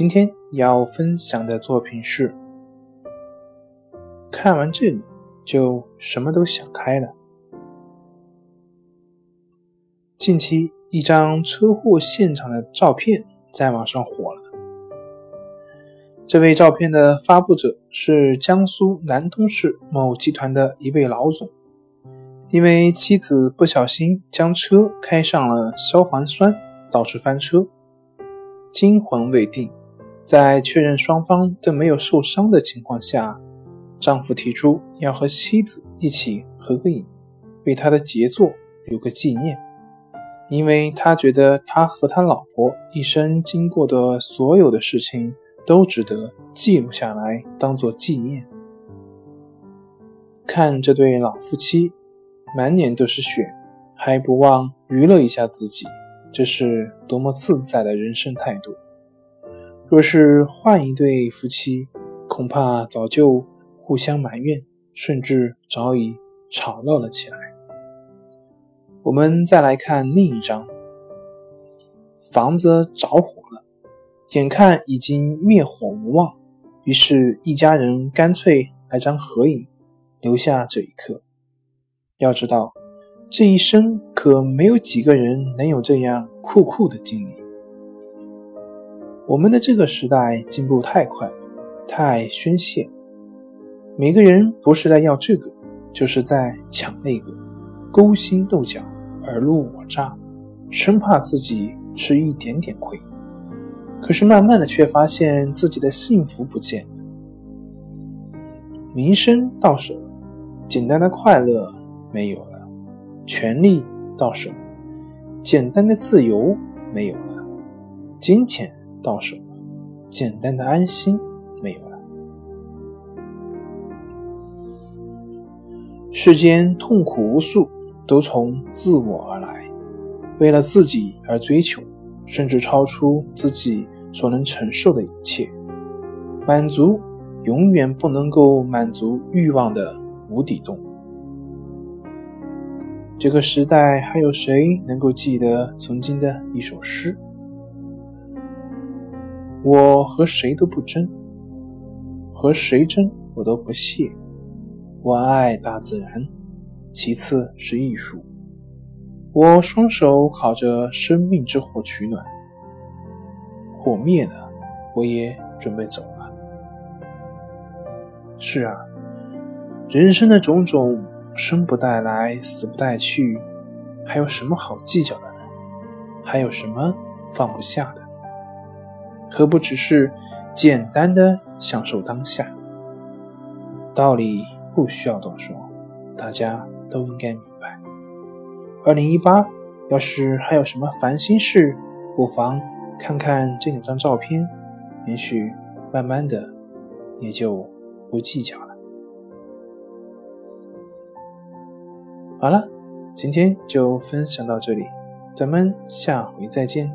今天要分享的作品是：看完这个就什么都想开了。近期一张车祸现场的照片在网上火了。这位照片的发布者是江苏南通市某集团的一位老总，因为妻子不小心将车开上了消防栓，导致翻车，惊魂未定。在确认双方都没有受伤的情况下，丈夫提出要和妻子一起合个影，为他的杰作留个纪念，因为他觉得他和他老婆一生经过的所有的事情都值得记录下来，当做纪念。看这对老夫妻，满脸都是血，还不忘娱乐一下自己，这是多么自在的人生态度！若是换一对夫妻，恐怕早就互相埋怨，甚至早已吵闹了起来。我们再来看另一张，房子着火了，眼看已经灭火无望，于是，一家人干脆来张合影，留下这一刻。要知道，这一生可没有几个人能有这样酷酷的经历。我们的这个时代进步太快，太宣泄。每个人不是在要这个，就是在抢那个，勾心斗角，尔虞我诈，生怕自己吃一点点亏。可是慢慢的却发现自己的幸福不见了，名声到手，简单的快乐没有了，权力到手，简单的自由没有了，金钱。到手了，简单的安心没有了。世间痛苦无数，都从自我而来，为了自己而追求，甚至超出自己所能承受的一切。满足永远不能够满足欲望的无底洞。这个时代还有谁能够记得曾经的一首诗？我和谁都不争，和谁争我都不屑。我爱大自然，其次是艺术。我双手烤着生命之火取暖，火灭了，我也准备走了。是啊，人生的种种，生不带来，死不带去，还有什么好计较的呢？还有什么放不下的？何不只是简单的享受当下？道理不需要多说，大家都应该明白。二零一八，要是还有什么烦心事，不妨看看这两张照片，也许慢慢的也就不计较了。好了，今天就分享到这里，咱们下回再见。